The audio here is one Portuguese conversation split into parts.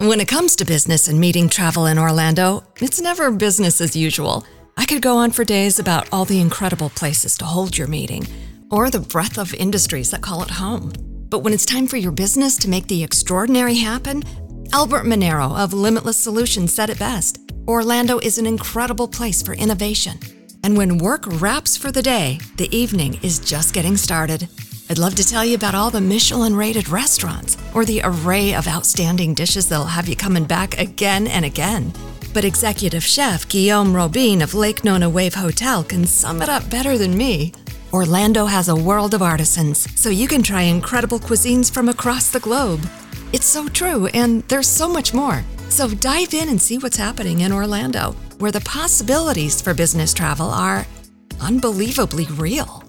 When it comes to business and meeting travel in Orlando, it's never business as usual. I could go on for days about all the incredible places to hold your meeting, or the breadth of industries that call it home. But when it's time for your business to make the extraordinary happen, Albert Monero of Limitless Solutions said it best Orlando is an incredible place for innovation. And when work wraps for the day, the evening is just getting started. I'd love to tell you about all the Michelin rated restaurants or the array of outstanding dishes that'll have you coming back again and again. But executive chef Guillaume Robin of Lake Nona Wave Hotel can sum it up better than me. Orlando has a world of artisans, so you can try incredible cuisines from across the globe. It's so true, and there's so much more. So dive in and see what's happening in Orlando, where the possibilities for business travel are unbelievably real.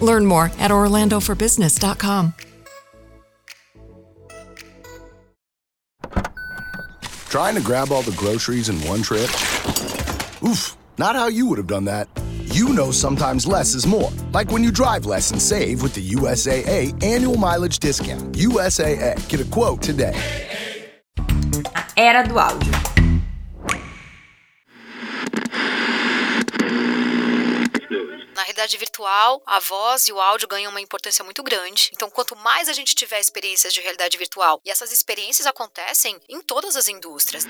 Learn more at orlandoforbusiness.com. Trying to grab all the groceries in one trip? Oof, not how you would have done that. You know sometimes less is more. Like when you drive less and save with the USAA annual mileage discount. USAA. Get a quote today. Era do áudio. Realidade virtual, a voz e o áudio ganham uma importância muito grande. Então, quanto mais a gente tiver experiências de realidade virtual, e essas experiências acontecem em todas as indústrias.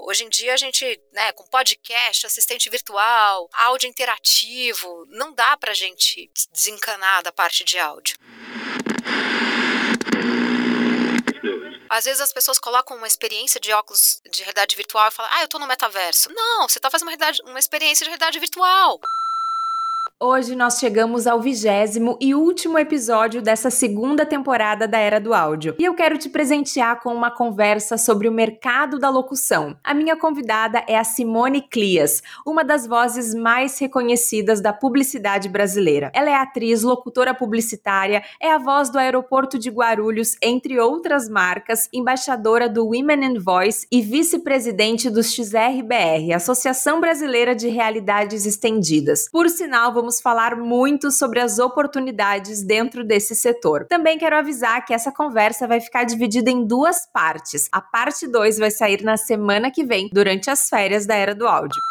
Hoje em dia a gente, né, com podcast, assistente virtual, áudio interativo, não dá pra gente desencanar da parte de áudio. Às vezes as pessoas colocam uma experiência de óculos de realidade virtual e falam, ah, eu tô no metaverso. Não, você tá fazendo uma, uma experiência de realidade virtual. Hoje nós chegamos ao vigésimo e último episódio dessa segunda temporada da Era do Áudio. E eu quero te presentear com uma conversa sobre o mercado da locução. A minha convidada é a Simone Clias, uma das vozes mais reconhecidas da publicidade brasileira. Ela é atriz, locutora publicitária, é a voz do aeroporto de Guarulhos, entre outras marcas, embaixadora do Women in Voice e vice-presidente do XRBR, Associação Brasileira de Realidades Estendidas. Por sinal, vamos vamos falar muito sobre as oportunidades dentro desse setor. Também quero avisar que essa conversa vai ficar dividida em duas partes. A parte 2 vai sair na semana que vem, durante as férias da Era do Áudio.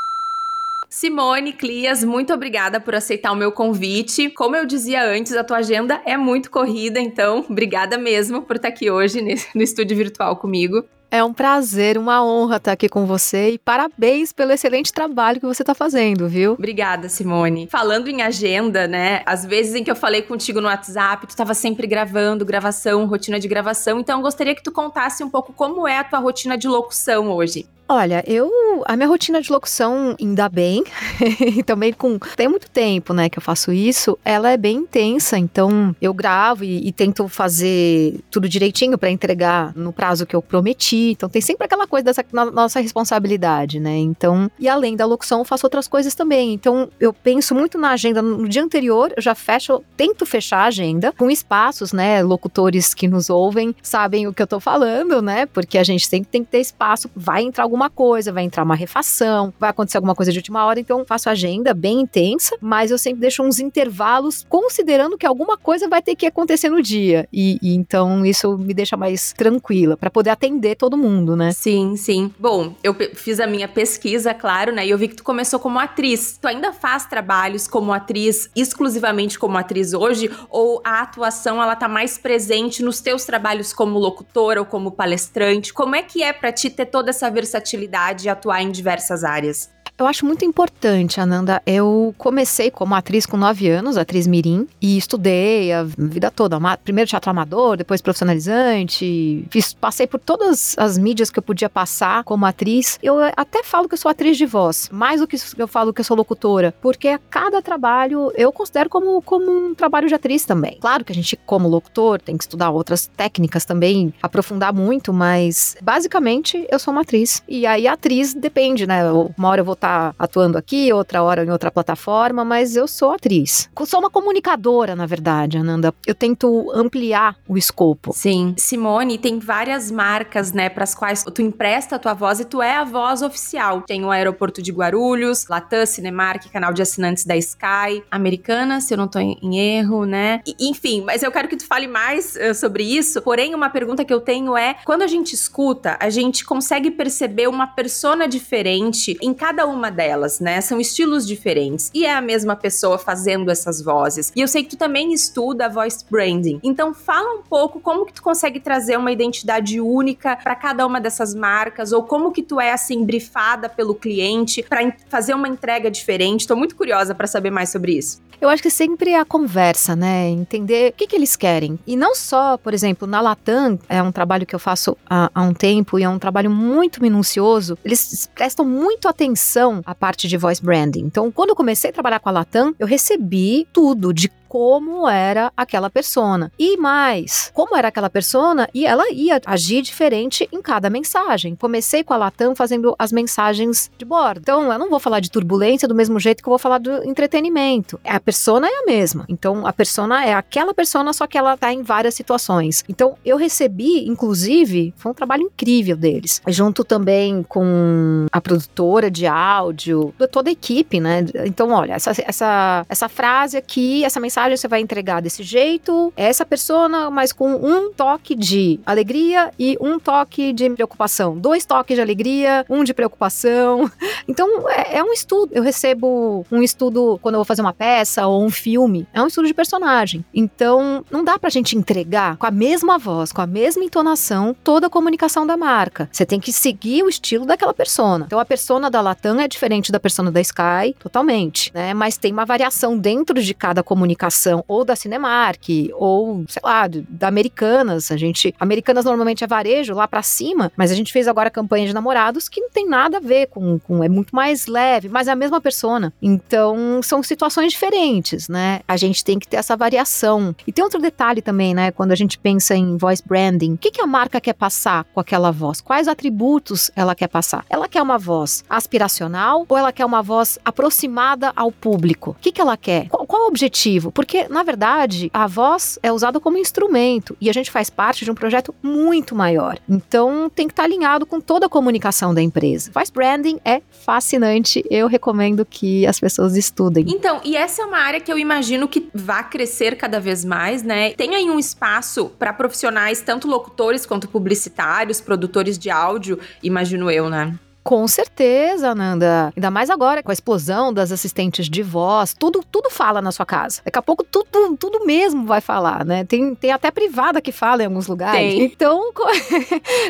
Simone Clias, muito obrigada por aceitar o meu convite. Como eu dizia antes, a tua agenda é muito corrida, então obrigada mesmo por estar aqui hoje no estúdio virtual comigo. É um prazer, uma honra estar aqui com você e parabéns pelo excelente trabalho que você está fazendo, viu? Obrigada, Simone. Falando em agenda, né? Às vezes em que eu falei contigo no WhatsApp, tu estava sempre gravando, gravação, rotina de gravação. Então, eu gostaria que tu contasse um pouco como é a tua rotina de locução hoje. Olha, eu. A minha rotina de locução, ainda bem, e também com. Tem muito tempo, né, que eu faço isso, ela é bem intensa, então eu gravo e, e tento fazer tudo direitinho para entregar no prazo que eu prometi. Então tem sempre aquela coisa dessa nossa responsabilidade, né? Então, e além da locução, eu faço outras coisas também. Então, eu penso muito na agenda. No dia anterior, eu já fecho, tento fechar a agenda com espaços, né? Locutores que nos ouvem sabem o que eu tô falando, né? Porque a gente sempre tem que ter espaço, vai entrar algum alguma coisa, vai entrar uma refação, vai acontecer alguma coisa de última hora, então faço agenda bem intensa, mas eu sempre deixo uns intervalos considerando que alguma coisa vai ter que acontecer no dia. E, e então isso me deixa mais tranquila para poder atender todo mundo, né? Sim, sim. Bom, eu fiz a minha pesquisa, claro, né? E eu vi que tu começou como atriz. Tu ainda faz trabalhos como atriz, exclusivamente como atriz hoje, ou a atuação ela tá mais presente nos teus trabalhos como locutora ou como palestrante? Como é que é para ti ter toda essa versatilidade versatilidade e atuar em diversas áreas. Eu acho muito importante, Ananda. Eu comecei como atriz com 9 anos, atriz mirim, e estudei a vida toda. Primeiro teatro amador, depois profissionalizante. Fiz, passei por todas as mídias que eu podia passar como atriz. Eu até falo que eu sou atriz de voz, mais do que eu falo que eu sou locutora, porque cada trabalho eu considero como, como um trabalho de atriz também. Claro que a gente, como locutor, tem que estudar outras técnicas também, aprofundar muito, mas basicamente eu sou uma atriz. E aí atriz depende, né? Uma hora eu vou estar tá atuando aqui, outra hora em outra plataforma, mas eu sou atriz. Sou uma comunicadora, na verdade, Ananda. Eu tento ampliar o escopo. Sim. Simone, tem várias marcas, né, para as quais tu empresta a tua voz e tu é a voz oficial. Tem o Aeroporto de Guarulhos, Latam, Cinemark, canal de assinantes da Sky, Americana, se eu não tô em erro, né? E, enfim, mas eu quero que tu fale mais uh, sobre isso. Porém, uma pergunta que eu tenho é: quando a gente escuta, a gente consegue perceber uma persona diferente em cada uma delas, né? São estilos diferentes. E é a mesma pessoa fazendo essas vozes. E eu sei que tu também estuda voice branding. Então fala um pouco como que tu consegue trazer uma identidade única para cada uma dessas marcas ou como que tu é assim brifada pelo cliente para fazer uma entrega diferente. Tô muito curiosa para saber mais sobre isso. Eu acho que sempre é a conversa, né? Entender o que, que eles querem. E não só, por exemplo, na Latam, é um trabalho que eu faço há, há um tempo e é um trabalho muito minucioso. Eles prestam muito atenção à parte de voice branding. Então, quando eu comecei a trabalhar com a Latam, eu recebi tudo de como era aquela persona. E mais, como era aquela persona e ela ia agir diferente em cada mensagem. Comecei com a Latam fazendo as mensagens de bordo. Então, eu não vou falar de turbulência do mesmo jeito que eu vou falar do entretenimento. A persona é a mesma. Então, a persona é aquela persona, só que ela tá em várias situações. Então, eu recebi, inclusive, foi um trabalho incrível deles. Junto também com a produtora de áudio, toda a equipe, né? Então, olha, essa, essa, essa frase aqui, essa mensagem mensagem você vai entregar desse jeito, essa persona, mas com um toque de alegria e um toque de preocupação. Dois toques de alegria, um de preocupação. Então, é, é um estudo. Eu recebo um estudo quando eu vou fazer uma peça ou um filme. É um estudo de personagem. Então, não dá pra gente entregar com a mesma voz, com a mesma entonação, toda a comunicação da marca. Você tem que seguir o estilo daquela persona. Então, a persona da Latam é diferente da persona da Sky, totalmente, né? Mas tem uma variação dentro de cada comunicação ou da Cinemark ou, sei lá, da Americanas. A gente, Americanas normalmente é varejo lá para cima, mas a gente fez agora campanha de namorados que não tem nada a ver com, com é muito mais leve, mas é a mesma persona. Então, são situações diferentes, né? A gente tem que ter essa variação. E tem outro detalhe também, né, quando a gente pensa em voice branding, o que, que a marca quer passar com aquela voz? Quais atributos ela quer passar? Ela quer uma voz aspiracional ou ela quer uma voz aproximada ao público? O que, que ela quer? Qual, qual o objetivo? Porque, na verdade, a voz é usada como instrumento e a gente faz parte de um projeto muito maior. Então, tem que estar alinhado com toda a comunicação da empresa. Voice branding é fascinante. Eu recomendo que as pessoas estudem. Então, e essa é uma área que eu imagino que vai crescer cada vez mais, né? Tem aí um espaço para profissionais, tanto locutores quanto publicitários, produtores de áudio, imagino eu, né? Com certeza, Nanda. Ainda mais agora, com a explosão das assistentes de voz, tudo, tudo fala na sua casa. Daqui a pouco tudo, tudo mesmo vai falar, né? Tem, tem até privada que fala em alguns lugares. Tem. Então, qual,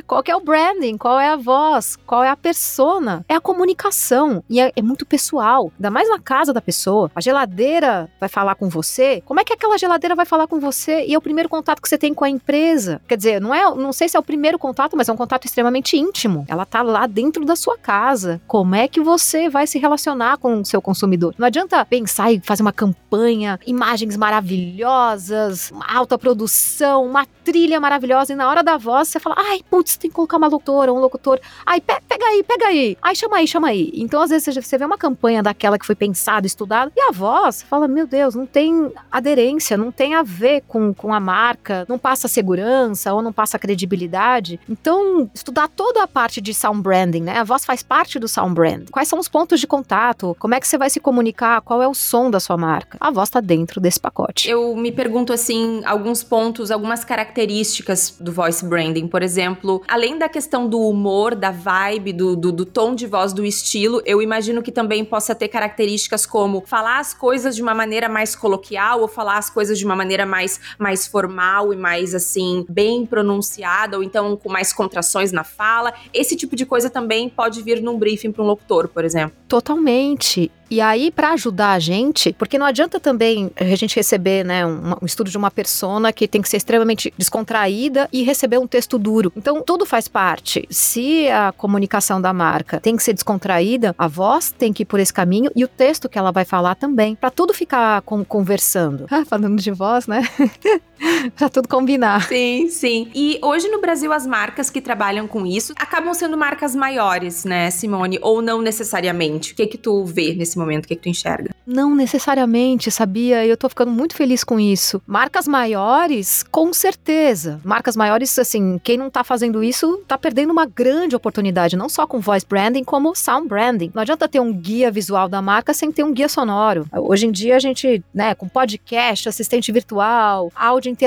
qual é o branding? Qual é a voz? Qual é a persona? É a comunicação. E é, é muito pessoal. Ainda mais na casa da pessoa. A geladeira vai falar com você. Como é que aquela geladeira vai falar com você? E é o primeiro contato que você tem com a empresa. Quer dizer, não é, não sei se é o primeiro contato, mas é um contato extremamente íntimo. Ela tá lá dentro da sua sua casa. Como é que você vai se relacionar com o seu consumidor? Não adianta pensar e fazer uma campanha, imagens maravilhosas, uma alta produção, uma trilha maravilhosa, e na hora da voz você fala: ai, putz, tem que colocar uma locutora, um locutor. Ai, pe pega aí, pega aí. Ai, chama aí, chama aí. Então, às vezes, você vê uma campanha daquela que foi pensada, estudada, e a voz, fala: meu Deus, não tem aderência, não tem a ver com, com a marca, não passa segurança ou não passa credibilidade. Então, estudar toda a parte de sound branding, né? A voz voz faz parte do sound brand. Quais são os pontos de contato? Como é que você vai se comunicar? Qual é o som da sua marca? A voz está dentro desse pacote. Eu me pergunto assim, alguns pontos, algumas características do voice branding. Por exemplo, além da questão do humor, da vibe, do, do, do tom de voz, do estilo, eu imagino que também possa ter características como falar as coisas de uma maneira mais coloquial ou falar as coisas de uma maneira mais, mais formal e mais assim, bem pronunciada, ou então com mais contrações na fala. Esse tipo de coisa também pode vir num briefing para um locutor, por exemplo. Totalmente. E aí, para ajudar a gente, porque não adianta também a gente receber, né, um, um estudo de uma persona que tem que ser extremamente descontraída e receber um texto duro. Então, tudo faz parte. Se a comunicação da marca tem que ser descontraída, a voz tem que ir por esse caminho e o texto que ela vai falar também, para tudo ficar com, conversando. Ah, falando de voz, né? pra tudo combinar. Sim, sim. E hoje no Brasil as marcas que trabalham com isso acabam sendo marcas maiores, né, Simone? Ou não necessariamente? O que que tu vê nesse momento? O que que tu enxerga? Não necessariamente, sabia? Eu tô ficando muito feliz com isso. Marcas maiores, com certeza. Marcas maiores, assim, quem não tá fazendo isso tá perdendo uma grande oportunidade, não só com voice branding, como sound branding. Não adianta ter um guia visual da marca sem ter um guia sonoro. Hoje em dia a gente, né, com podcast, assistente virtual, áudio interativo,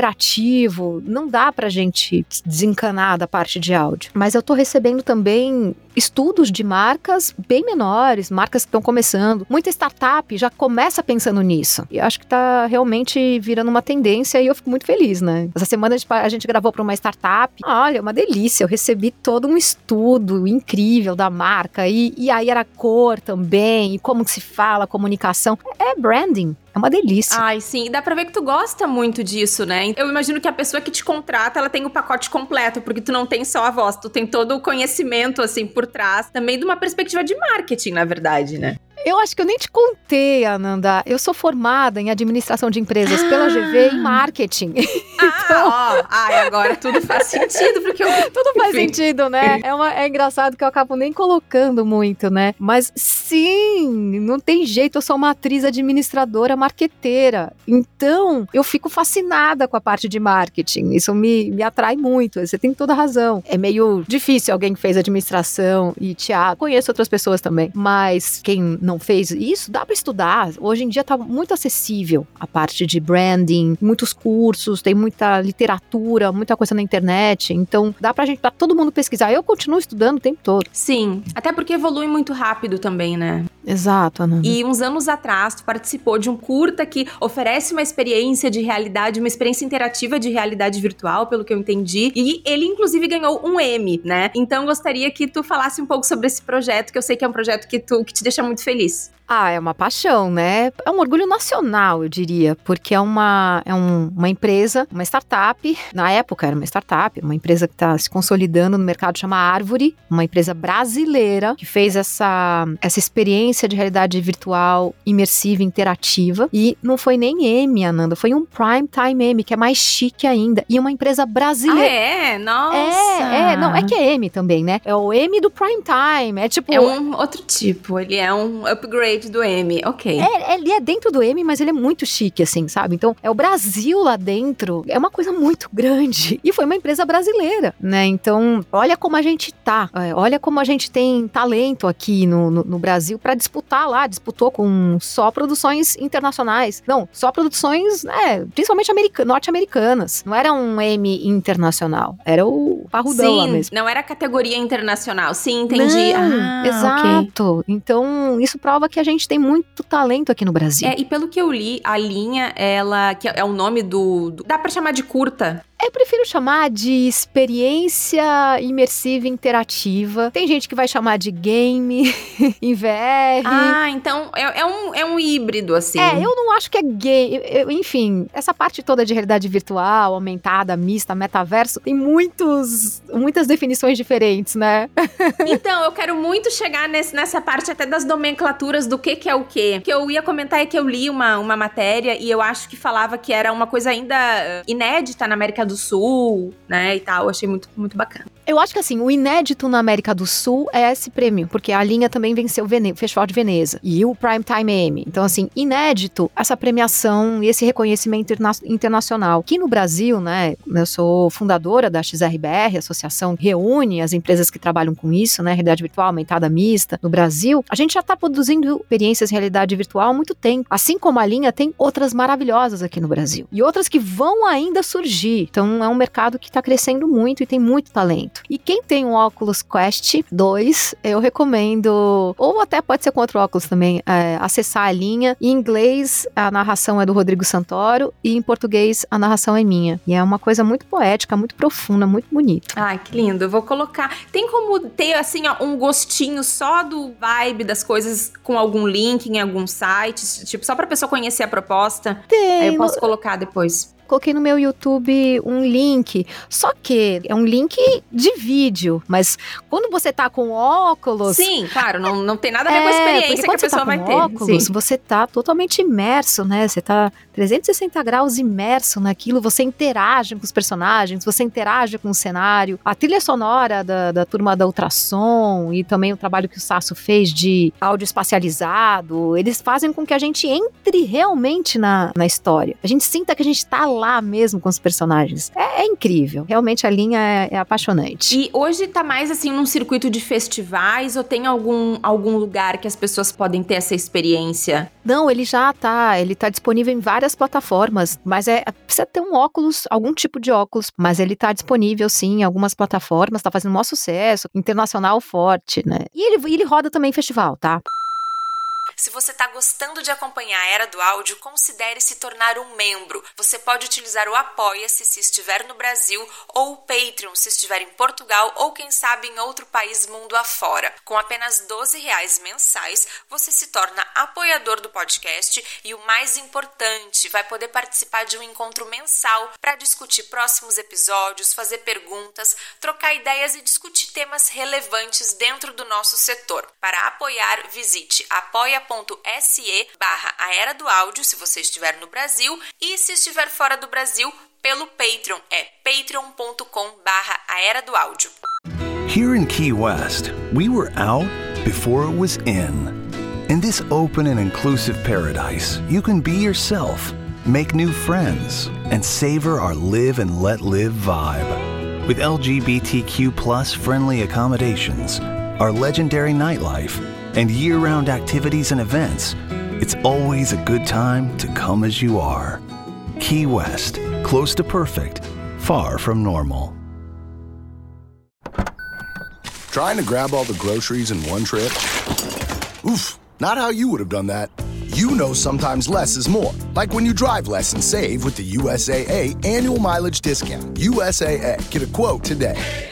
não dá pra gente desencanar da parte de áudio. Mas eu tô recebendo também estudos de marcas bem menores, marcas que estão começando. Muita startup já começa pensando nisso. E acho que está realmente virando uma tendência e eu fico muito feliz, né? Essa semana a gente gravou para uma startup. Olha, uma delícia. Eu recebi todo um estudo incrível da marca e, e aí era cor também, e como que se fala, comunicação. É branding. É uma delícia. Ai, sim. Dá pra ver que tu gosta muito disso, né? Eu imagino que a pessoa que te contrata, ela tem o pacote completo, porque tu não tem só a voz, tu tem todo o conhecimento, assim, por trás, também de uma perspectiva de marketing, na verdade, né? Eu acho que eu nem te contei, Ananda. Eu sou formada em administração de empresas ah. pela GV em marketing. Ah, então... ó. Ai, agora tudo faz sentido, porque eu... Tudo faz Enfim. sentido, né? É, uma, é engraçado que eu acabo nem colocando muito, né? Mas sim, não tem jeito, eu sou uma atriz administradora marqueteira. Então, eu fico fascinada com a parte de marketing. Isso me, me atrai muito. Você tem toda razão. É meio difícil alguém que fez administração e teatro. Conheço outras pessoas também, mas quem não fez isso, dá para estudar. Hoje em dia está muito acessível a parte de branding, muitos cursos, tem muita literatura, muita coisa na internet. Então, dá pra gente, pra todo mundo pesquisar. Eu continuo estudando o tempo todo. Sim, até porque evolui muito rápido também, né? Exato, Ana. E uns anos atrás, tu participou de um curta que oferece uma experiência de realidade, uma experiência interativa de realidade virtual, pelo que eu entendi. E ele, inclusive, ganhou um M, né? Então, gostaria que tu falasse um pouco sobre esse projeto, que eu sei que é um projeto que, tu, que te deixa muito feliz. Ah, é uma paixão, né? É um orgulho nacional, eu diria, porque é uma, é um, uma empresa, uma startup, na época era uma startup, uma empresa que está se consolidando no mercado, chama Árvore, uma empresa brasileira que fez essa, essa experiência de realidade virtual imersiva, interativa, e não foi nem M, Ananda, foi um Prime Time M, que é mais chique ainda, e uma empresa brasileira. Ah, é? Nossa! É, é, não, é que é M também, né? É o M do Prime Time, é tipo... É um outro tipo, ele é um upgrade do M, ok. É, ele é dentro do M, mas ele é muito chique, assim, sabe? Então, é o Brasil lá dentro, é uma coisa muito grande. E foi uma empresa brasileira, né? Então, olha como a gente tá, é, olha como a gente tem talento aqui no, no, no Brasil para disputar lá, disputou com só produções internacionais. Não, só produções, né, principalmente norte-americanas. Não era um M internacional, era o parrudão Sim, lá mesmo. não era categoria internacional. Sim, entendi. Não, ah, exato. Okay. Então, isso prova que a gente tem muito talento aqui no Brasil. É, e pelo que eu li, a linha, ela, que é o nome do. do dá para chamar de curta? Eu prefiro chamar de experiência imersiva interativa. Tem gente que vai chamar de game em VR. Ah, então é, é, um, é um híbrido, assim. É, eu não acho que é game. Eu, enfim, essa parte toda de realidade virtual, aumentada, mista, metaverso, tem muitos, muitas definições diferentes, né? então, eu quero muito chegar nesse, nessa parte até das nomenclaturas do que, que é o que. O que eu ia comentar é que eu li uma, uma matéria e eu acho que falava que era uma coisa ainda eh, inédita na América do Sul, né, e tal. Achei muito, muito bacana. Eu acho que assim, o inédito na América do Sul é esse prêmio, porque a linha também venceu o, Vene Festival de Veneza e o Primetime Emmy. Então, assim, inédito essa premiação e esse reconhecimento interna internacional. Aqui no Brasil, né, eu sou fundadora da XRBR, associação que reúne as empresas que trabalham com isso, né, realidade virtual aumentada mista no Brasil. A gente já está produzindo experiências em realidade virtual há muito tempo. Assim como a linha, tem outras maravilhosas aqui no Brasil e outras que vão ainda surgir. Então, Então é um mercado que está crescendo muito e tem muito talento. E quem tem um Oculus Quest 2, eu recomendo, ou até pode ser com outro óculos também, é, acessar a linha. Em inglês, a narração é do Rodrigo Santoro e em português, a narração é minha. E é uma coisa muito poética, muito profunda, muito bonita. Ai, que lindo. Eu vou colocar. Tem como ter, assim, ó, um gostinho só do vibe das coisas com algum link em algum site? Tipo, só pra pessoa conhecer a proposta? Tem. Aí eu posso colocar depois coloquei no meu YouTube um link. Só que é um link de vídeo, mas quando você tá com óculos. Sim, claro, não, não tem nada a ver é, com a é, experiência que a pessoa tá vai ter. Óculos, Sim. você tá totalmente imerso, né? Você tá 360 graus imerso naquilo, você interage com os personagens, você interage com o cenário. A trilha sonora da, da turma da Ultrassom e também o trabalho que o Sasso fez de áudio espacializado, eles fazem com que a gente entre realmente na, na história. A gente sinta que a gente tá lá mesmo com os personagens. É, é incrível. Realmente a linha é, é, apaixonante. E hoje tá mais assim num circuito de festivais ou tem algum, algum lugar que as pessoas podem ter essa experiência? Não, ele já tá. Ele tá disponível em várias plataformas, mas é precisa ter um óculos, algum tipo de óculos, mas ele tá disponível sim em algumas plataformas, tá fazendo um maior sucesso, internacional forte, né? E ele, ele roda também em festival, tá? Se você está gostando de acompanhar a Era do Áudio, considere se tornar um membro. Você pode utilizar o Apoia-se se estiver no Brasil ou o Patreon se estiver em Portugal ou quem sabe em outro país mundo afora. Com apenas 12 reais mensais, você se torna apoiador do podcast e o mais importante, vai poder participar de um encontro mensal para discutir próximos episódios, fazer perguntas, trocar ideias e discutir temas relevantes dentro do nosso setor. Para apoiar, visite apoia.com apoia.se barra a Era do Áudio, se você estiver no Brasil, e se estiver fora do Brasil, pelo Patreon, é patreon.com barra a Era do Áudio. Here in Key West, we were out before it was in. In this open and inclusive paradise, you can be yourself, make new friends, and savor our live and let live vibe. With LGBTQ plus friendly accommodations, our legendary nightlife, and year round activities and events, it's always a good time to come as you are. Key West, close to perfect, far from normal. Trying to grab all the groceries in one trip? Oof, not how you would have done that. You know sometimes less is more. Like when you drive less and save with the USAA annual mileage discount. USAA, get a quote today.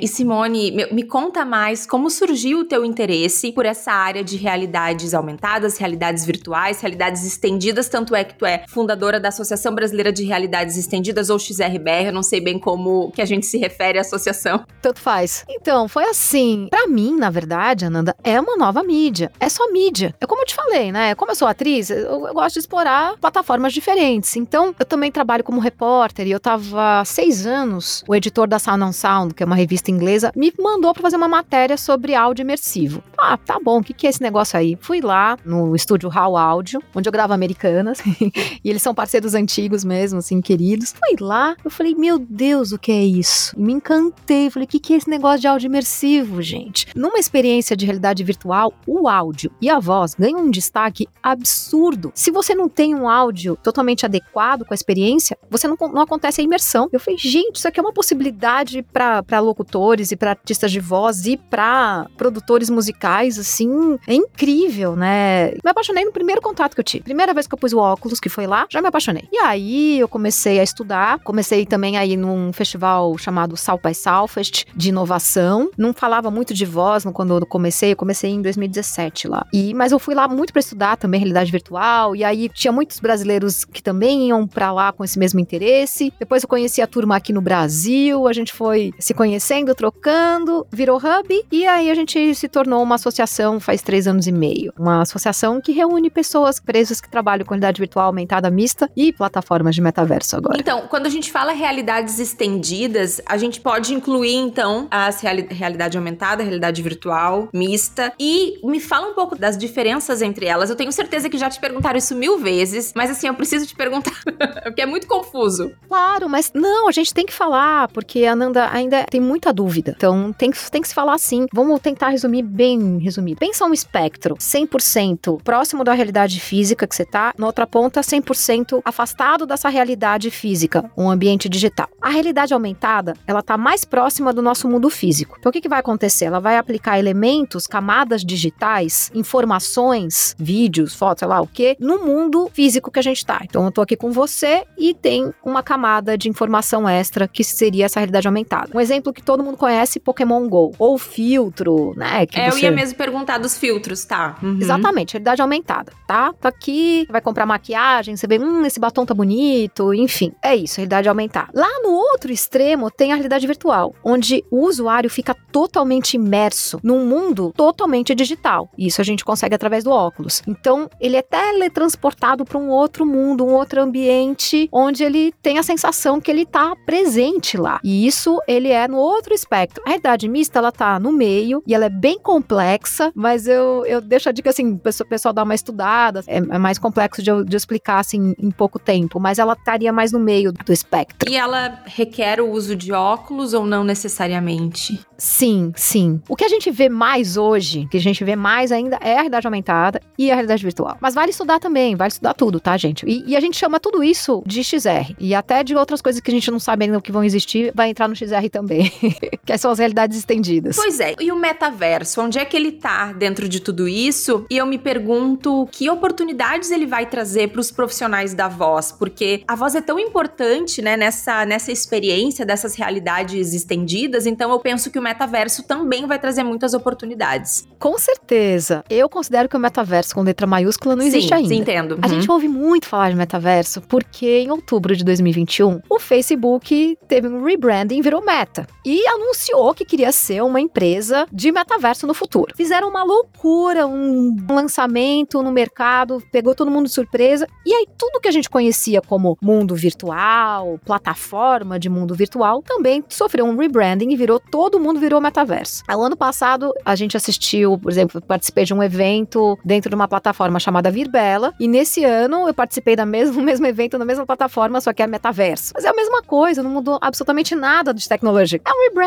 E Simone, me conta mais como surgiu o teu interesse por essa área de realidades aumentadas, realidades virtuais, realidades estendidas, tanto é que tu é fundadora da Associação Brasileira de Realidades Estendidas ou XRBR, eu não sei bem como que a gente se refere à associação. Tanto faz. Então, foi assim, para mim, na verdade, Ananda, é uma nova mídia, é só mídia. É como eu te falei, né? Como eu sou atriz, eu, eu gosto de explorar plataformas diferentes. Então, eu também trabalho como repórter e eu tava há seis anos, o editor da Sound on Sound, que é uma revista inglesa, me mandou para fazer uma matéria sobre áudio imersivo. Ah, tá bom, o que, que é esse negócio aí? Fui lá no estúdio How Audio, onde eu gravo Americanas, e eles são parceiros antigos mesmo, assim, queridos. Fui lá, eu falei, meu Deus, o que é isso? E me encantei, falei, o que, que é esse negócio de áudio imersivo, gente? Numa experiência de realidade virtual, o áudio e a voz ganham um destaque absurdo. Se você não tem um áudio totalmente adequado com a experiência, você não, não acontece a imersão. Eu falei, gente, isso aqui é uma possibilidade para locutor e para artistas de voz e para produtores musicais, assim, é incrível, né? Me apaixonei no primeiro contato que eu tive. Primeira vez que eu pus o óculos, que foi lá, já me apaixonei. E aí eu comecei a estudar, comecei também aí num festival chamado South by Southwest de inovação. Não falava muito de voz quando eu comecei, eu comecei em 2017 lá. E mas eu fui lá muito para estudar também realidade virtual e aí tinha muitos brasileiros que também iam para lá com esse mesmo interesse. Depois eu conheci a turma aqui no Brasil, a gente foi se conhecendo trocando, virou hub e aí a gente se tornou uma associação faz três anos e meio. Uma associação que reúne pessoas presas que trabalham com realidade virtual aumentada mista e plataformas de metaverso agora. Então, quando a gente fala realidades estendidas, a gente pode incluir então as reali realidade aumentada, realidade virtual, mista e me fala um pouco das diferenças entre elas. Eu tenho certeza que já te perguntaram isso mil vezes, mas assim, eu preciso te perguntar, porque é muito confuso. Claro, mas não, a gente tem que falar, porque a Nanda ainda tem muita dúvida. Então tem, tem que se falar assim. Vamos tentar resumir bem resumido. Pensa um espectro 100% próximo da realidade física que você tá, na outra ponta 100% afastado dessa realidade física, um ambiente digital. A realidade aumentada, ela tá mais próxima do nosso mundo físico. Então o que, que vai acontecer? Ela vai aplicar elementos, camadas digitais, informações, vídeos, fotos, sei lá o que, no mundo físico que a gente tá. Então eu tô aqui com você e tem uma camada de informação extra que seria essa realidade aumentada. Um exemplo que todo mundo conhece, Pokémon GO. Ou filtro, né? Que é, você... eu ia mesmo perguntar dos filtros, tá? Uhum. Exatamente, realidade aumentada, tá? Tá aqui, vai comprar maquiagem, você vê, hum, esse batom tá bonito, enfim. É isso, realidade aumentada. Lá no outro extremo tem a realidade virtual, onde o usuário fica totalmente imerso num mundo totalmente digital. Isso a gente consegue através do óculos. Então, ele é teletransportado para um outro mundo, um outro ambiente, onde ele tem a sensação que ele tá presente lá. E isso ele é no outro espectro. A realidade mista, ela tá no meio e ela é bem complexa, mas eu, eu deixo a dica assim, o pessoal dar uma estudada, é, é mais complexo de, de explicar assim em pouco tempo, mas ela estaria mais no meio do espectro. E ela requer o uso de óculos ou não necessariamente? Sim, sim. O que a gente vê mais hoje, que a gente vê mais ainda, é a realidade aumentada e a realidade virtual. Mas vale estudar também, vale estudar tudo, tá, gente? E, e a gente chama tudo isso de XR. E até de outras coisas que a gente não sabe ainda que vão existir, vai entrar no XR também. que são as realidades estendidas. Pois é. E o metaverso, onde é que ele tá dentro de tudo isso? E eu me pergunto que oportunidades ele vai trazer para os profissionais da voz, porque a voz é tão importante, né, nessa, nessa experiência dessas realidades estendidas, então eu penso que o metaverso também vai trazer muitas oportunidades. Com certeza. Eu considero que o metaverso com letra maiúscula não existe sim, ainda. Sim, entendo. Uhum. A gente ouve muito falar de metaverso porque em outubro de 2021 o Facebook teve um rebranding, virou Meta e anunciou que queria ser uma empresa de metaverso no futuro. Fizeram uma loucura, um lançamento no mercado, pegou todo mundo de surpresa e aí tudo que a gente conhecia como mundo virtual, plataforma de mundo virtual, também sofreu um rebranding e virou todo mundo virou metaverso. O ano passado, a gente assistiu, por exemplo, participei de um evento dentro de uma plataforma chamada Virbela, e nesse ano eu participei da mesmo, mesmo evento na mesma plataforma, só que é metaverso. Mas é a mesma coisa, não mudou absolutamente nada de tecnologia. É um rebranding.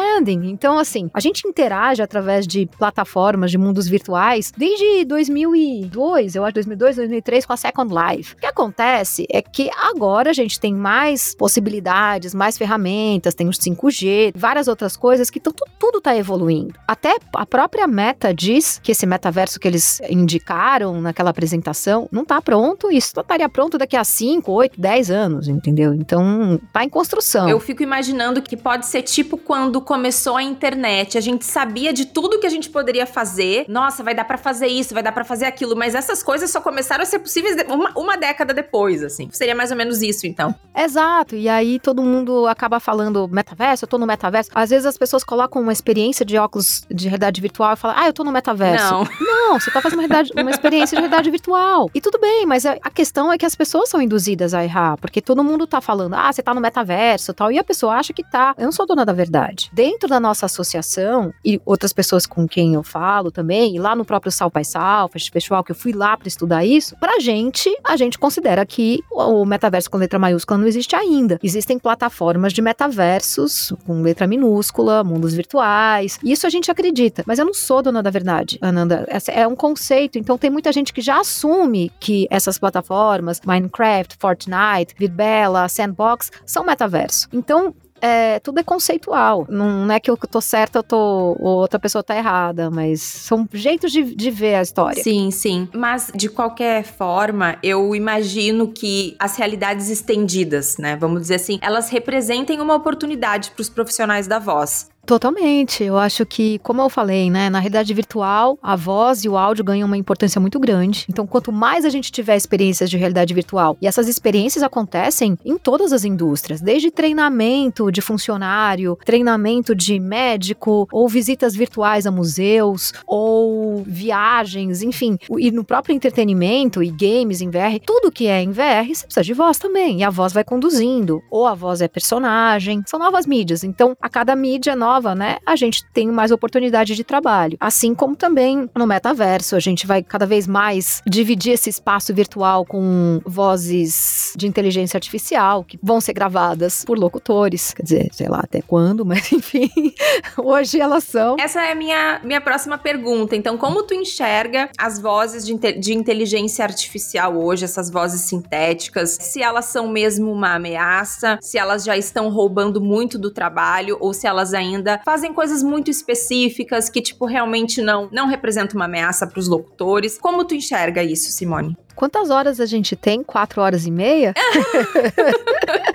Então, assim, a gente interage através de plataformas, de mundos virtuais, desde 2002, eu acho 2002, 2003, com a Second Life. O que acontece é que agora a gente tem mais possibilidades, mais ferramentas, tem os 5G, várias outras coisas que estão tudo está evoluindo. Até a própria Meta diz que esse metaverso que eles indicaram naquela apresentação não está pronto, isso estaria pronto daqui a 5, 8, 10 anos, entendeu? Então, tá em construção. Eu fico imaginando que pode ser tipo quando começou a internet, a gente sabia de tudo que a gente poderia fazer. Nossa, vai dar para fazer isso, vai dar para fazer aquilo, mas essas coisas só começaram a ser possíveis uma, uma década depois, assim. Seria mais ou menos isso, então. Exato. E aí todo mundo acaba falando metaverso, eu tô no metaverso. Às vezes as pessoas colocam uma experiência de óculos de realidade virtual e falam, ah, eu tô no metaverso. Não. Não, você tá fazendo uma, realidade, uma experiência de realidade virtual. E tudo bem, mas a questão é que as pessoas são induzidas a errar, porque todo mundo tá falando, ah, você tá no metaverso e tal, e a pessoa acha que tá. Eu não sou dona da verdade. Dentro da nossa associação, e outras pessoas com quem eu falo também, e lá no próprio Sal Pai Sal, festival que eu fui lá para estudar isso, pra gente, a gente considera que o metaverso com letra maiúscula não existe ainda. Existem plataformas de metaversos com letra minúscula, mundos virtuais. Isso a gente acredita, mas eu não sou dona da verdade, Ananda. É um conceito, então tem muita gente que já assume que essas plataformas, Minecraft, Fortnite, Virbela, Sandbox, são metaverso. Então, é, tudo é conceitual. Não, é que eu tô certa, eu tô, ou outra pessoa tá errada, mas são jeitos de, de ver a história. Sim, sim. Mas, de qualquer forma, eu imagino que as realidades estendidas, né, vamos dizer assim, elas representem uma oportunidade para os profissionais da voz. Totalmente. Eu acho que, como eu falei, né, na realidade virtual, a voz e o áudio ganham uma importância muito grande. Então, quanto mais a gente tiver experiências de realidade virtual, e essas experiências acontecem em todas as indústrias, desde treinamento de funcionário, treinamento de médico, ou visitas virtuais a museus, ou viagens, enfim, e no próprio entretenimento e games em VR, tudo que é em VR, você precisa de voz também, e a voz vai conduzindo, ou a voz é personagem, são novas mídias. Então, a cada mídia nova nova, né, a gente tem mais oportunidade de trabalho. Assim como também no metaverso, a gente vai cada vez mais dividir esse espaço virtual com vozes de inteligência artificial que vão ser gravadas por locutores. Quer dizer, sei lá até quando, mas enfim, hoje elas são. Essa é a minha, minha próxima pergunta. Então, como tu enxerga as vozes de, de inteligência artificial hoje, essas vozes sintéticas? Se elas são mesmo uma ameaça, se elas já estão roubando muito do trabalho ou se elas ainda fazem coisas muito específicas que, tipo, realmente não, não representam uma ameaça para os locutores. Como tu enxerga isso, Simone? Quantas horas a gente tem? Quatro horas e meia?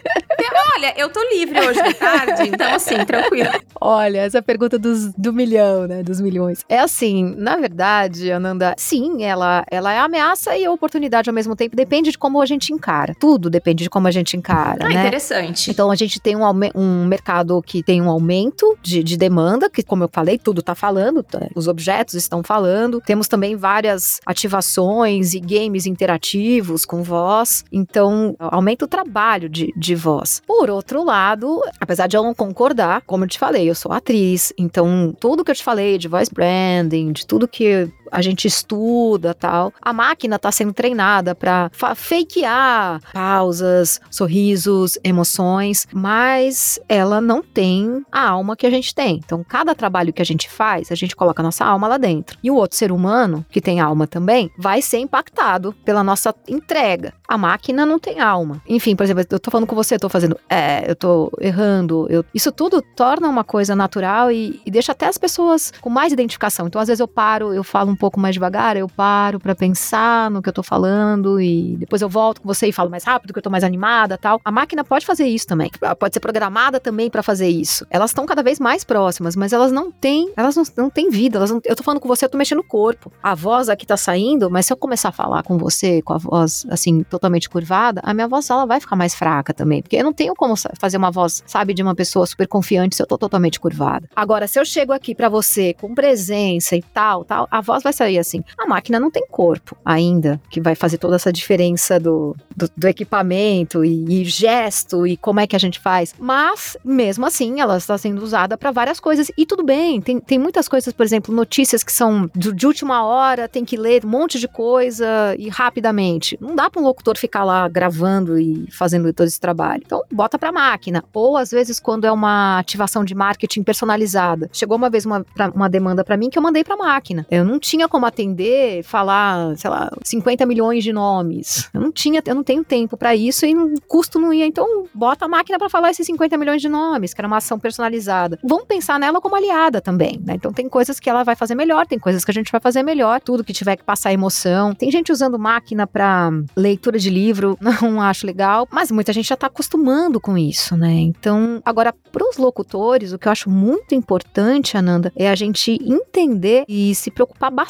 Olha, eu tô livre hoje de tarde, então assim, tranquilo. Olha, essa pergunta dos, do milhão, né? Dos milhões. É assim, na verdade, Ananda, sim, ela, ela é ameaça e oportunidade ao mesmo tempo. Depende de como a gente encara. Tudo depende de como a gente encara. Ah, né? interessante. Então a gente tem um, um mercado que tem um aumento de, de demanda, que, como eu falei, tudo tá falando, tá, os objetos estão falando. Temos também várias ativações e games interativos com voz. Então, aumenta o trabalho de, de voz. Por outro lado, apesar de eu não concordar, como eu te falei, eu sou atriz, então tudo que eu te falei de voice branding, de tudo que a gente estuda tal. A máquina está sendo treinada para fakear pausas, sorrisos, emoções, mas ela não tem a alma que a gente tem. Então, cada trabalho que a gente faz, a gente coloca a nossa alma lá dentro. E o outro ser humano, que tem alma também, vai ser impactado pela nossa entrega. A máquina não tem alma. Enfim, por exemplo, eu tô falando com você, eu tô fazendo, é, eu tô errando. Eu, isso tudo torna uma coisa natural e, e deixa até as pessoas com mais identificação. Então, às vezes eu paro, eu falo um pouco mais devagar, eu paro para pensar no que eu tô falando e depois eu volto com você e falo mais rápido, que eu tô mais animada, tal. A máquina pode fazer isso também. Ela pode ser programada também para fazer isso. Elas estão cada vez mais próximas, mas elas não têm, elas não, não têm vida. Elas não, eu tô falando com você, eu tô mexendo no corpo. A voz aqui tá saindo, mas se eu começar a falar com você com a voz assim totalmente curvada, a minha voz ela vai ficar mais fraca também, porque eu não tenho como fazer uma voz, sabe, de uma pessoa super confiante se eu tô totalmente curvada. Agora, se eu chego aqui para você com presença e tal, tal, a voz vai sair assim. A máquina não tem corpo ainda, que vai fazer toda essa diferença do, do, do equipamento e, e, gesto e como é que a gente faz. Mas, mesmo assim, ela está sendo usada para várias coisas. E tudo bem, tem, tem muitas coisas, por exemplo, notícias que são de, de última hora, tem que ler um monte de coisa e rapidamente. Não dá para um locutor ficar lá gravando e fazendo todo esse trabalho. Então, bota para máquina. Ou, às vezes, quando é uma ativação de marketing personalizada. Chegou uma vez uma, pra, uma demanda para mim que eu mandei para máquina. Eu não tinha como atender, falar, sei lá, 50 milhões de nomes. Eu não tinha, eu não tenho tempo para isso e o custo não ia. Então, bota a máquina para falar esses 50 milhões de nomes, que era uma ação personalizada. Vamos pensar nela como aliada também, né? Então, tem coisas que ela vai fazer melhor, tem coisas que a gente vai fazer melhor, tudo que tiver que passar emoção. Tem gente usando máquina para leitura de livro, não acho legal, mas muita gente já tá acostumando com isso, né? Então, agora, para os locutores, o que eu acho muito importante, Ananda, é a gente entender e se preocupar bastante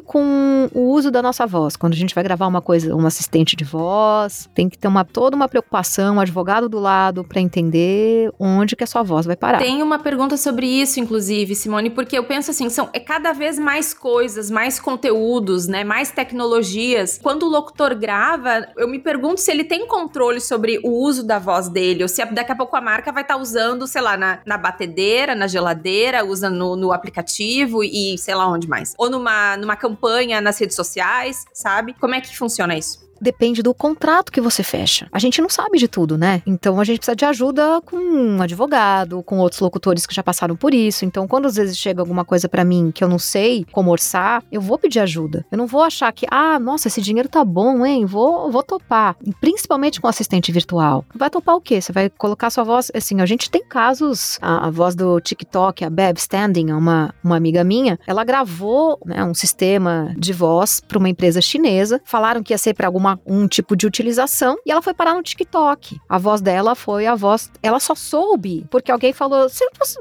com o uso da nossa voz. Quando a gente vai gravar uma coisa, um assistente de voz, tem que ter uma, toda uma preocupação, um advogado do lado para entender onde que a sua voz vai parar. Tem uma pergunta sobre isso, inclusive, Simone, porque eu penso assim, são é cada vez mais coisas, mais conteúdos, né, mais tecnologias. Quando o locutor grava, eu me pergunto se ele tem controle sobre o uso da voz dele, ou se daqui a pouco a marca vai estar tá usando, sei lá, na, na batedeira, na geladeira, usa no, no aplicativo e sei lá onde mais. Ou numa, numa campanha nas redes sociais, sabe? Como é que funciona isso? Depende do contrato que você fecha. A gente não sabe de tudo, né? Então a gente precisa de ajuda com um advogado, com outros locutores que já passaram por isso. Então, quando às vezes chega alguma coisa para mim que eu não sei como orçar, eu vou pedir ajuda. Eu não vou achar que, ah, nossa, esse dinheiro tá bom, hein? Vou, vou topar. E principalmente com assistente virtual. Vai topar o quê? Você vai colocar sua voz. Assim, a gente tem casos. A, a voz do TikTok, a Beb Standing, uma, uma amiga minha, ela gravou né, um sistema de voz para uma empresa chinesa. Falaram que ia ser para alguma um tipo de utilização e ela foi parar no TikTok. A voz dela foi a voz. Ela só soube porque alguém falou: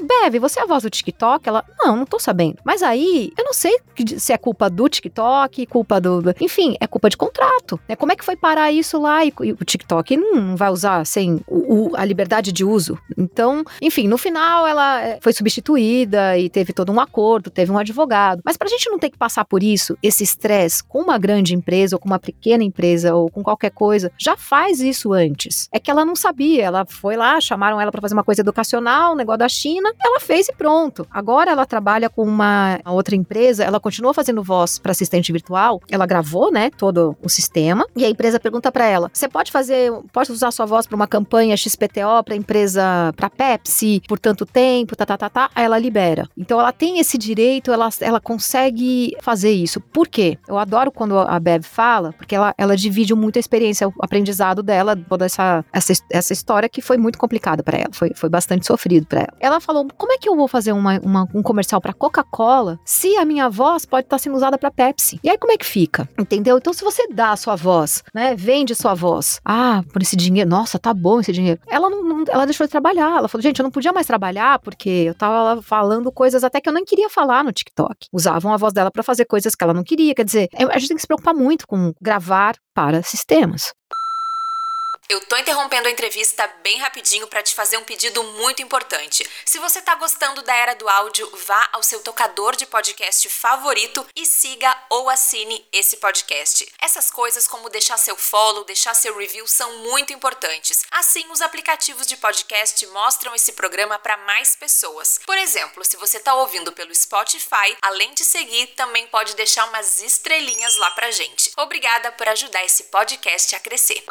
Beve, você é a voz do TikTok? Ela, não, não tô sabendo. Mas aí, eu não sei se é culpa do TikTok, culpa do. Enfim, é culpa de contrato. Né? Como é que foi parar isso lá? E, o TikTok não vai usar sem a liberdade de uso. Então, enfim, no final ela é, foi substituída e teve todo um acordo, teve um advogado. Mas pra gente não ter que passar por isso, esse estresse com uma grande empresa ou com uma pequena empresa, empresa ou com qualquer coisa, já faz isso antes. É que ela não sabia, ela foi lá, chamaram ela para fazer uma coisa educacional, um negócio da China, ela fez e pronto. Agora ela trabalha com uma outra empresa, ela continua fazendo voz para assistente virtual, ela gravou, né, todo o sistema, e a empresa pergunta para ela: "Você pode fazer, pode usar sua voz para uma campanha XPTO para empresa, para Pepsi por tanto tempo, tá, tá, tá, tá?" Aí ela libera. Então ela tem esse direito, ela, ela consegue fazer isso. Por quê? Eu adoro quando a Bev fala, porque ela, ela divide muito a experiência, o aprendizado dela, toda essa, essa, essa história que foi muito complicada para ela, foi, foi bastante sofrido para ela. Ela falou: como é que eu vou fazer uma, uma um comercial para Coca-Cola se a minha voz pode estar tá sendo usada para Pepsi? E aí como é que fica? Entendeu? Então se você dá a sua voz, né, vende sua voz, ah, por esse dinheiro, nossa, tá bom esse dinheiro. Ela não, não ela deixou de trabalhar. Ela falou: gente, eu não podia mais trabalhar porque eu tava falando coisas até que eu nem queria falar no TikTok. Usavam a voz dela para fazer coisas que ela não queria. Quer dizer, a gente tem que se preocupar muito com gravar para sistemas. Eu tô interrompendo a entrevista bem rapidinho para te fazer um pedido muito importante. Se você tá gostando da era do áudio, vá ao seu tocador de podcast favorito e siga ou assine esse podcast. Essas coisas como deixar seu follow, deixar seu review são muito importantes. Assim, os aplicativos de podcast mostram esse programa para mais pessoas. Por exemplo, se você tá ouvindo pelo Spotify, além de seguir, também pode deixar umas estrelinhas lá pra gente. Obrigada por ajudar esse podcast a crescer.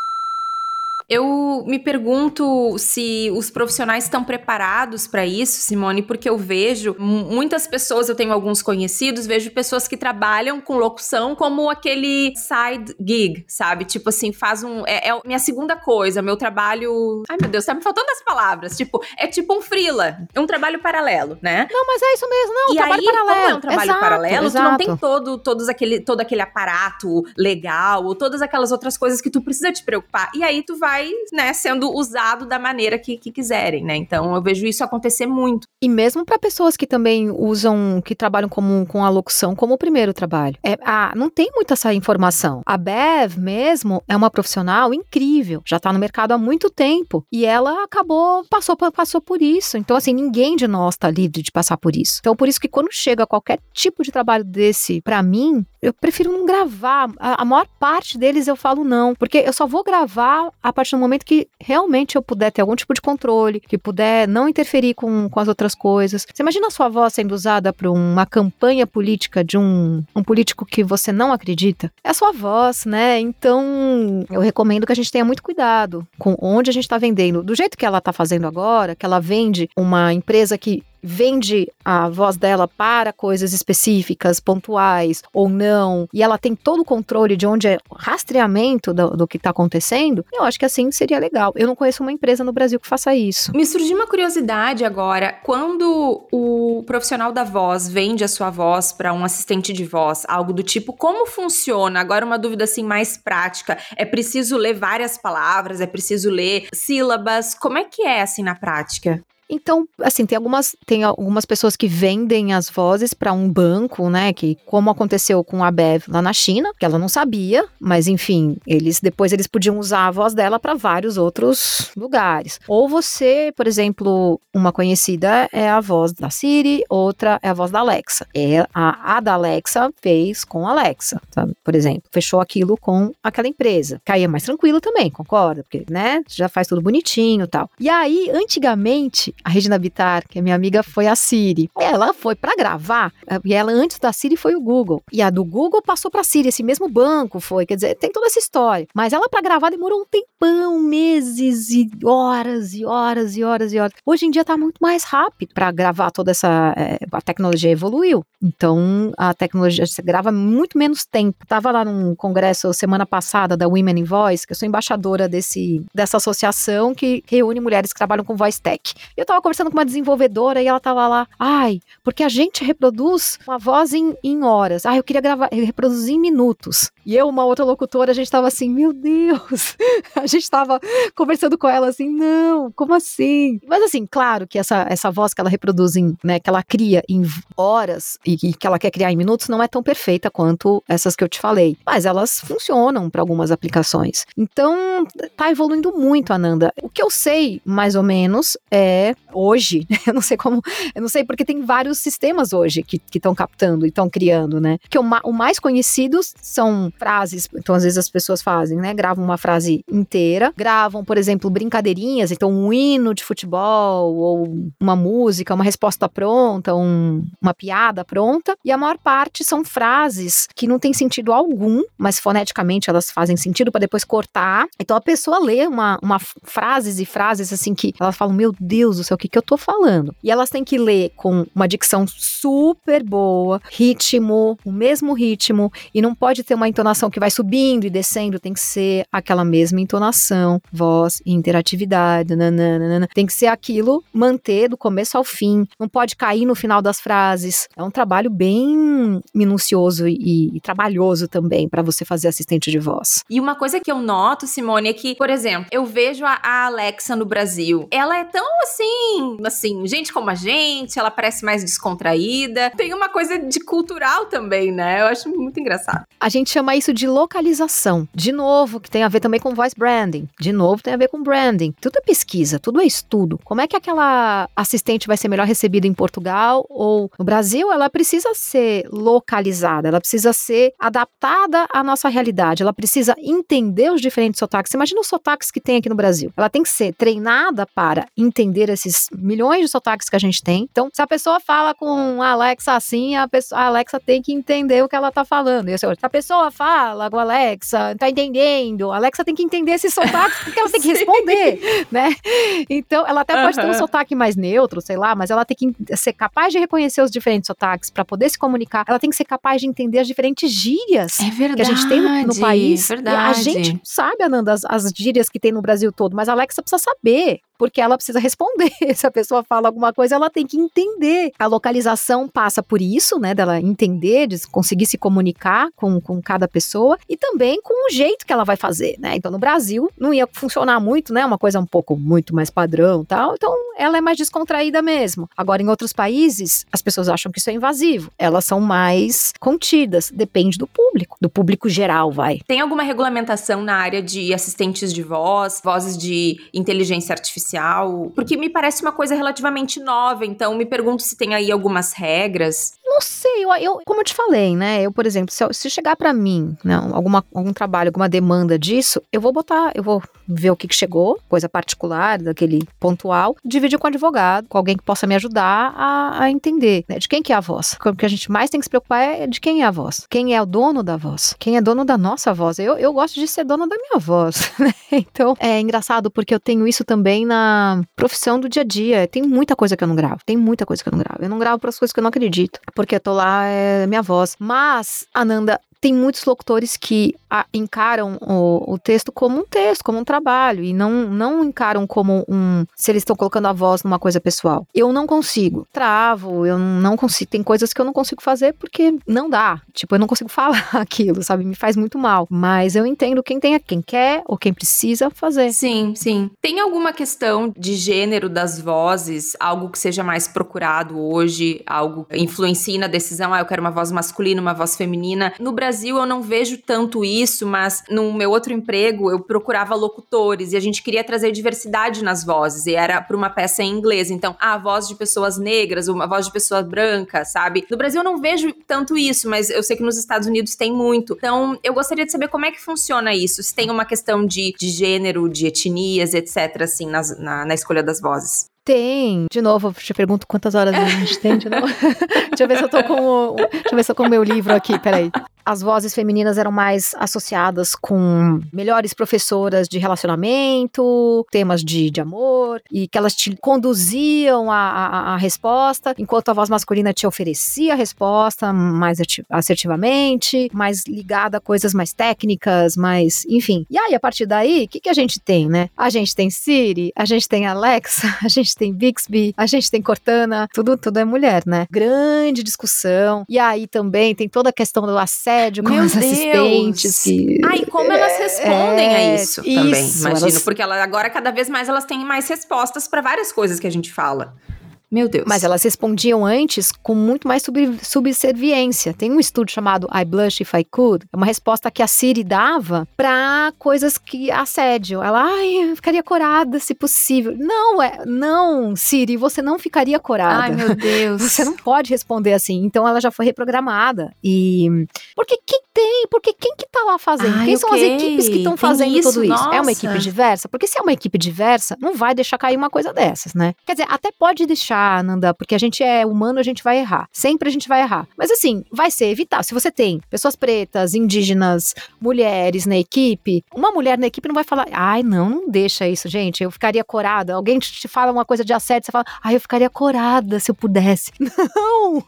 Eu me pergunto se os profissionais estão preparados para isso, Simone, porque eu vejo muitas pessoas, eu tenho alguns conhecidos, vejo pessoas que trabalham com locução como aquele side gig, sabe? Tipo assim, faz um. É, é minha segunda coisa, meu trabalho. Ai, meu Deus, tá me faltando as palavras. Tipo, é tipo um freela, é um trabalho paralelo, né? Não, mas é isso mesmo, não. E trabalho aí, paralelo. É um trabalho exato, paralelo, exato. tu não tem todo, todos aquele, todo aquele aparato legal, ou todas aquelas outras coisas que tu precisa te preocupar. E aí tu vai vai, né, sendo usado da maneira que, que quiserem, né? Então eu vejo isso acontecer muito. E mesmo para pessoas que também usam, que trabalham como, com a locução como o primeiro trabalho. É, não tem muita essa informação. A Bev mesmo é uma profissional incrível, já tá no mercado há muito tempo e ela acabou, passou, passou por isso. Então, assim, ninguém de nós tá livre de passar por isso. Então, por isso que quando chega qualquer tipo de trabalho desse para mim, eu prefiro não gravar. A, a maior parte deles eu falo não, porque eu só vou gravar a partir do momento que realmente eu puder ter algum tipo de controle, que puder não interferir com, com as outras coisas. Você imagina a sua voz sendo usada para uma campanha política de um, um político que você não acredita? É a sua voz, né? Então, eu recomendo que a gente tenha muito cuidado com onde a gente está vendendo. Do jeito que ela está fazendo agora, que ela vende uma empresa que vende a voz dela para coisas específicas, pontuais ou não, e ela tem todo o controle de onde é o rastreamento do, do que está acontecendo, eu acho que assim seria legal. Eu não conheço uma empresa no Brasil que faça isso. Me surgiu uma curiosidade agora. Quando o profissional da voz vende a sua voz para um assistente de voz, algo do tipo, como funciona? Agora, uma dúvida assim mais prática. É preciso ler várias palavras? É preciso ler sílabas? Como é que é assim na prática? Então, assim, tem algumas, tem algumas pessoas que vendem as vozes para um banco, né? Que, como aconteceu com a Bev lá na China, que ela não sabia, mas enfim, eles depois eles podiam usar a voz dela para vários outros lugares. Ou você, por exemplo, uma conhecida é a voz da Siri, outra é a voz da Alexa. É a, a da Alexa fez com a Alexa, sabe? por exemplo, fechou aquilo com aquela empresa. Caía mais tranquilo também, concorda? Porque, né, já faz tudo bonitinho, tal. E aí, antigamente, a Regina Bittar, que é minha amiga, foi a Siri. Ela foi para gravar, eh, e ela antes da Siri foi o Google. E a do Google passou para Siri, esse mesmo banco foi, quer dizer, tem toda essa história. Mas ela para gravar demorou um tempão, meses e horas e horas e horas e horas. Hoje em dia tá muito mais rápido para gravar toda essa é, a tecnologia evoluiu. Então, a tecnologia você grava muito menos tempo. Tava lá num congresso semana passada da Women in Voice, que eu sou embaixadora desse dessa associação que reúne mulheres que trabalham com voice tech. Eu tava conversando com uma desenvolvedora e ela tava lá, ai, porque a gente reproduz uma voz em, em horas. Ah, eu queria gravar, eu reproduzir em minutos. E eu, uma outra locutora, a gente tava assim, meu Deus. a gente tava conversando com ela assim, não, como assim? Mas assim, claro que essa, essa voz que ela reproduz em, né, que ela cria em horas e, e que ela quer criar em minutos não é tão perfeita quanto essas que eu te falei. Mas elas funcionam para algumas aplicações. Então, tá evoluindo muito, Ananda. O que eu sei, mais ou menos, é hoje, eu não sei como, eu não sei porque tem vários sistemas hoje que estão captando e estão criando, né? Que o, o, mais conhecidos são frases. Então, às vezes as pessoas fazem, né? Gravam uma frase inteira, gravam, por exemplo, brincadeirinhas, então um hino de futebol ou uma música, uma resposta pronta, um, uma piada pronta. E a maior parte são frases que não tem sentido algum, mas foneticamente elas fazem sentido para depois cortar. Então a pessoa lê uma, uma frases e frases assim que elas falam: Meu Deus do céu, o que, que eu tô falando? E elas têm que ler com uma dicção super boa, ritmo, o mesmo ritmo, e não pode ter uma que vai subindo e descendo, tem que ser aquela mesma entonação, voz e interatividade, nananana. tem que ser aquilo, manter do começo ao fim, não pode cair no final das frases. É um trabalho bem minucioso e, e trabalhoso também para você fazer assistente de voz. E uma coisa que eu noto, Simone, é que, por exemplo, eu vejo a, a Alexa no Brasil. Ela é tão assim, assim, gente como a gente, ela parece mais descontraída. Tem uma coisa de cultural também, né? Eu acho muito engraçado. A gente chama isso de localização. De novo, que tem a ver também com voice branding. De novo, tem a ver com branding. Tudo é pesquisa, tudo é estudo. Como é que aquela assistente vai ser melhor recebida em Portugal ou no Brasil? Ela precisa ser localizada, ela precisa ser adaptada à nossa realidade, ela precisa entender os diferentes sotaques. Imagina os sotaques que tem aqui no Brasil. Ela tem que ser treinada para entender esses milhões de sotaques que a gente tem. Então, se a pessoa fala com a Alexa assim, a, pessoa, a Alexa tem que entender o que ela tá falando. E se a pessoa fala com a Alexa, tá entendendo, a Alexa tem que entender esses sotaques porque ela tem que responder, né? Então, ela até pode ter um sotaque mais neutro, sei lá, mas ela tem que ser capaz de reconhecer os diferentes sotaques para poder se comunicar. Ela tem que ser capaz de entender as diferentes gírias é que a gente tem no, no país. Verdade. a gente sabe, Ananda, as, as gírias que tem no Brasil todo, mas a Alexa precisa saber porque ela precisa responder. Se a pessoa fala alguma coisa, ela tem que entender. A localização passa por isso, né? Dela entender, de conseguir se comunicar com, com cada pessoa e também com o jeito que ela vai fazer, né? Então, no Brasil, não ia funcionar muito, né? Uma coisa um pouco muito mais padrão tal. Então, ela é mais descontraída mesmo. Agora, em outros países, as pessoas acham que isso é invasivo. Elas são mais contidas. Depende do público, do público geral, vai. Tem alguma regulamentação na área de assistentes de voz, vozes de inteligência artificial? Porque me parece uma coisa relativamente nova, então me pergunto se tem aí algumas regras. Não sei, eu, eu como eu te falei, né? Eu, por exemplo, se, se chegar para mim, não, alguma, algum trabalho, alguma demanda disso, eu vou botar, eu vou ver o que, que chegou, coisa particular, daquele pontual, dividir com o advogado, com alguém que possa me ajudar a, a entender, né? De quem que é a voz. O que a gente mais tem que se preocupar é de quem é a voz. Quem é o dono da voz. Quem é dono da nossa voz. Eu, eu gosto de ser dona da minha voz, né? Então, é engraçado porque eu tenho isso também na profissão do dia a dia. Tem muita coisa que eu não gravo. Tem muita coisa que eu não gravo. Eu não gravo para as coisas que eu não acredito porque eu tô lá, é minha voz. Mas, Ananda, tem muitos locutores que a, encaram o, o, texto como um texto, como um trabalho, e não, não encaram como um. se eles estão colocando a voz numa coisa pessoal. Eu não consigo. Travo, eu não consigo. Tem coisas que eu não consigo fazer porque não dá. Tipo, eu não consigo falar aquilo, sabe? Me faz muito mal. Mas eu entendo quem tem, quem quer ou quem precisa fazer. Sim, sim. Tem alguma questão de gênero das vozes, algo que seja mais procurado hoje, algo que influencie na decisão? Ah, eu quero uma voz masculina, uma voz feminina. No Brasil, Brasil eu não vejo tanto isso, mas no meu outro emprego eu procurava locutores e a gente queria trazer diversidade nas vozes e era para uma peça em inglês. Então, a voz de pessoas negras, uma voz de pessoa branca, sabe? No Brasil eu não vejo tanto isso, mas eu sei que nos Estados Unidos tem muito. Então, eu gostaria de saber como é que funciona isso. Se tem uma questão de, de gênero, de etnias, etc., assim, nas, na, na escolha das vozes. Tem. De novo, eu te pergunto quantas horas a gente tem de novo. deixa eu ver se eu tô com o, deixa eu ver se eu tô com o meu livro aqui, peraí as vozes femininas eram mais associadas com melhores professoras de relacionamento, temas de, de amor, e que elas te conduziam a, a, a, resposta, enquanto a voz masculina te oferecia a resposta mais assertivamente, mais ligada a coisas mais técnicas, mais. enfim. E aí, a partir daí, o que, que a gente tem, né? A gente tem Siri, a gente tem Alexa, a gente tem Bixby, a gente tem Cortana, tudo, tudo é mulher, né? Grande discussão. E aí também tem toda a questão do assédio com as Deus. assistentes. Que... Ah, e como elas respondem é, a isso, isso também, imagino. Elas... Porque ela, agora, cada vez mais, elas têm mais respostas para várias coisas que a gente fala. Meu Deus. Mas elas respondiam antes com muito mais sub subserviência. Tem um estudo chamado I Blush If I Could. É uma resposta que a Siri dava para coisas que assédio. Ela, ai, eu ficaria corada se possível. Não, é, não, Siri, você não ficaria corada. Ai, meu Deus. Você não pode responder assim. Então ela já foi reprogramada. E porque quem tem? Porque quem que tá lá fazendo? Ai, quem são ok. as equipes que estão fazendo isso? tudo isso? É uma Nossa. equipe diversa? Porque se é uma equipe diversa, não vai deixar cair uma coisa dessas, né? Quer dizer, até pode deixar, Nanda, porque a gente é humano, a gente vai errar. Sempre a gente vai errar. Mas assim, vai ser evitar. Se você tem pessoas pretas, indígenas, mulheres na equipe, uma mulher na equipe não vai falar, ai, não, não deixa isso, gente. Eu ficaria corada. Alguém te fala uma coisa de assédio, você fala, ai, eu ficaria corada se eu pudesse. Não!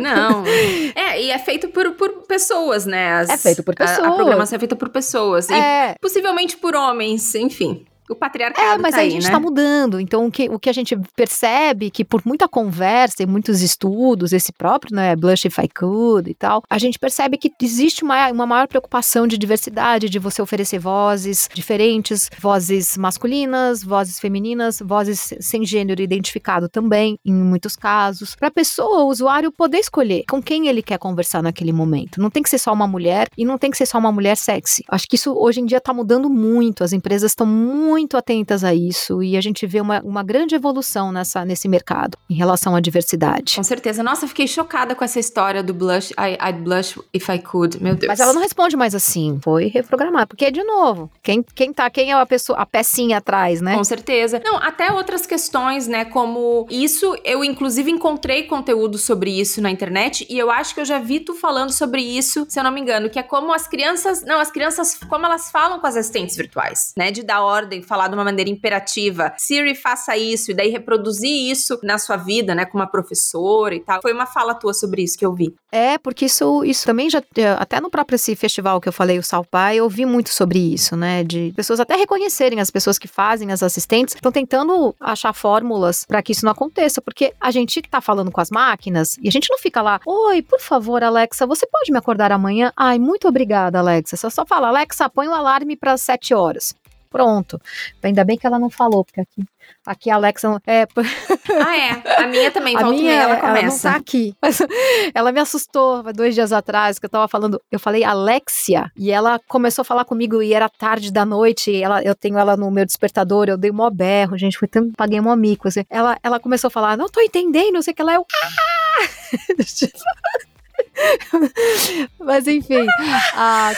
Não. É, e é feito por, por pessoas, né? As- É feito por A, a pessoas. programação é feita por pessoas. E É. possivelmente por homens, enfim. O patriarcado É, mas tá a aí, gente né? está mudando. Então, o que, o que a gente percebe que por muita conversa e muitos estudos, esse próprio, né, Blush If I Could e tal, a gente percebe que existe uma, uma maior preocupação de diversidade, de você oferecer vozes diferentes, vozes masculinas, vozes femininas, vozes sem gênero identificado também, em muitos casos, para a pessoa, o usuário, poder escolher com quem ele quer conversar naquele momento. Não tem que ser só uma mulher e não tem que ser só uma mulher sexy. Acho que isso hoje em dia está mudando muito, as empresas estão muito atentas a isso e a gente vê uma, uma grande evolução nessa, nesse mercado em relação à diversidade. Com certeza. Nossa, fiquei chocada com essa história do blush. I, I'd blush if I could. Meu Deus. Mas ela não responde mais assim, foi reprogramada, porque de novo, quem, quem tá, quem é a pessoa, a pecinha atrás, né? Com certeza. Não, até outras questões, né? Como isso, eu inclusive encontrei conteúdo sobre isso na internet e eu acho que eu já vi tu falando sobre isso, se eu não me engano, que é como as crianças. Não, as crianças, como elas falam com as assistentes virtuais, né? De dar ordem, falar de uma maneira imperativa. Siri, faça isso, e daí reproduzir isso na sua vida, né? Com uma professora e tal. Foi uma fala tua sobre isso que eu vi. É, porque isso, isso também já. eh, Até no próprio esse festival que eu falei, o Salpai, eu ouvi muito sobre isso, né? De pessoas até reconhecerem as pessoas que fazem, as assistentes, estão tentando achar fórmulas para que isso não aconteça. Porque a gente tá falando com as máquinas e a gente não fica lá, oi, por favor, Alexa, você pode me acordar amanhã? Ai, muito obrigada, Alexa. Só fala, Alexa, põe o alarme para 7 horas. Pronto. Ainda bem que ela não falou, porque aqui, aqui a Alexa. É, Ah, é. A minha também, a volta e minha, ela ela não começa. tá aqui. Ela me assustou dois dias atrás, que eu tava falando, eu falei Alexia, e ela começou a falar comigo, e era tarde da noite, ela, eu tenho ela no meu despertador, eu dei mó berro, gente, foi tão, paguei mó mico, assim. Ela, ela começou a falar, não tô entendendo, não sei o que lá, eu... Mas enfim, a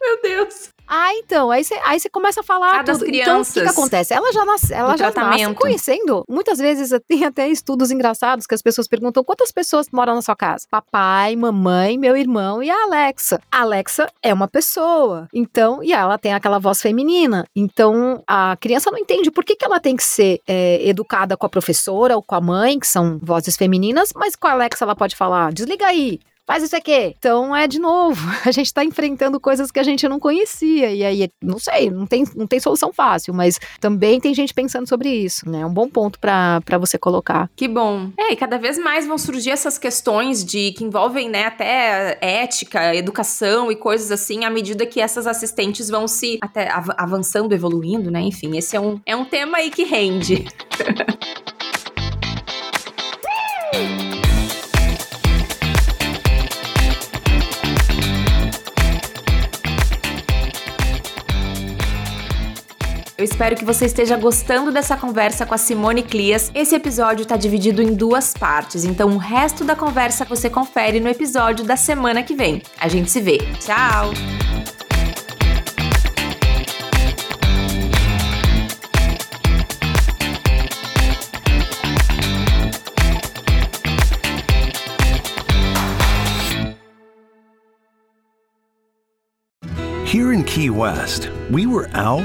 Meu Deus. Ah, então, aí você aí começa a falar Ah, das tudo. Então, o que, que crianças. acontece? Ela já nasce, ela já nasce conhecendo. Muitas vezes tem até estudos engraçados que as pessoas perguntam quantas pessoas moram na sua casa? Papai, mamãe, meu irmão e a Alexa. A Alexa é uma pessoa. Então, e ela tem aquela voz feminina. Então, a criança não entende por que, que ela tem que ser é, educada com a professora ou com a mãe, que são vozes femininas, mas com a Alexa ela pode falar, desliga aí, faz isso aqui. Então é de novo, a gente tá enfrentando coisas que a gente não conhecia. E aí, não sei, não tem, não tem solução fácil, mas também tem gente pensando sobre isso, né? É um bom ponto pra você colocar. Que bom. É, e cada vez mais vão surgir essas questões de que envolvem, né, até ética, educação e coisas assim, à medida que essas assistentes vão se até av- avançando, evoluindo, né? Enfim, esse é um, é um tema aí que rende. Eu espero que você esteja gostando dessa conversa com a Simone Clias. Esse episódio está dividido em duas partes, então o resto da conversa você confere no episódio da semana que vem. A gente se vê. Tchau! Here in Key West, we were out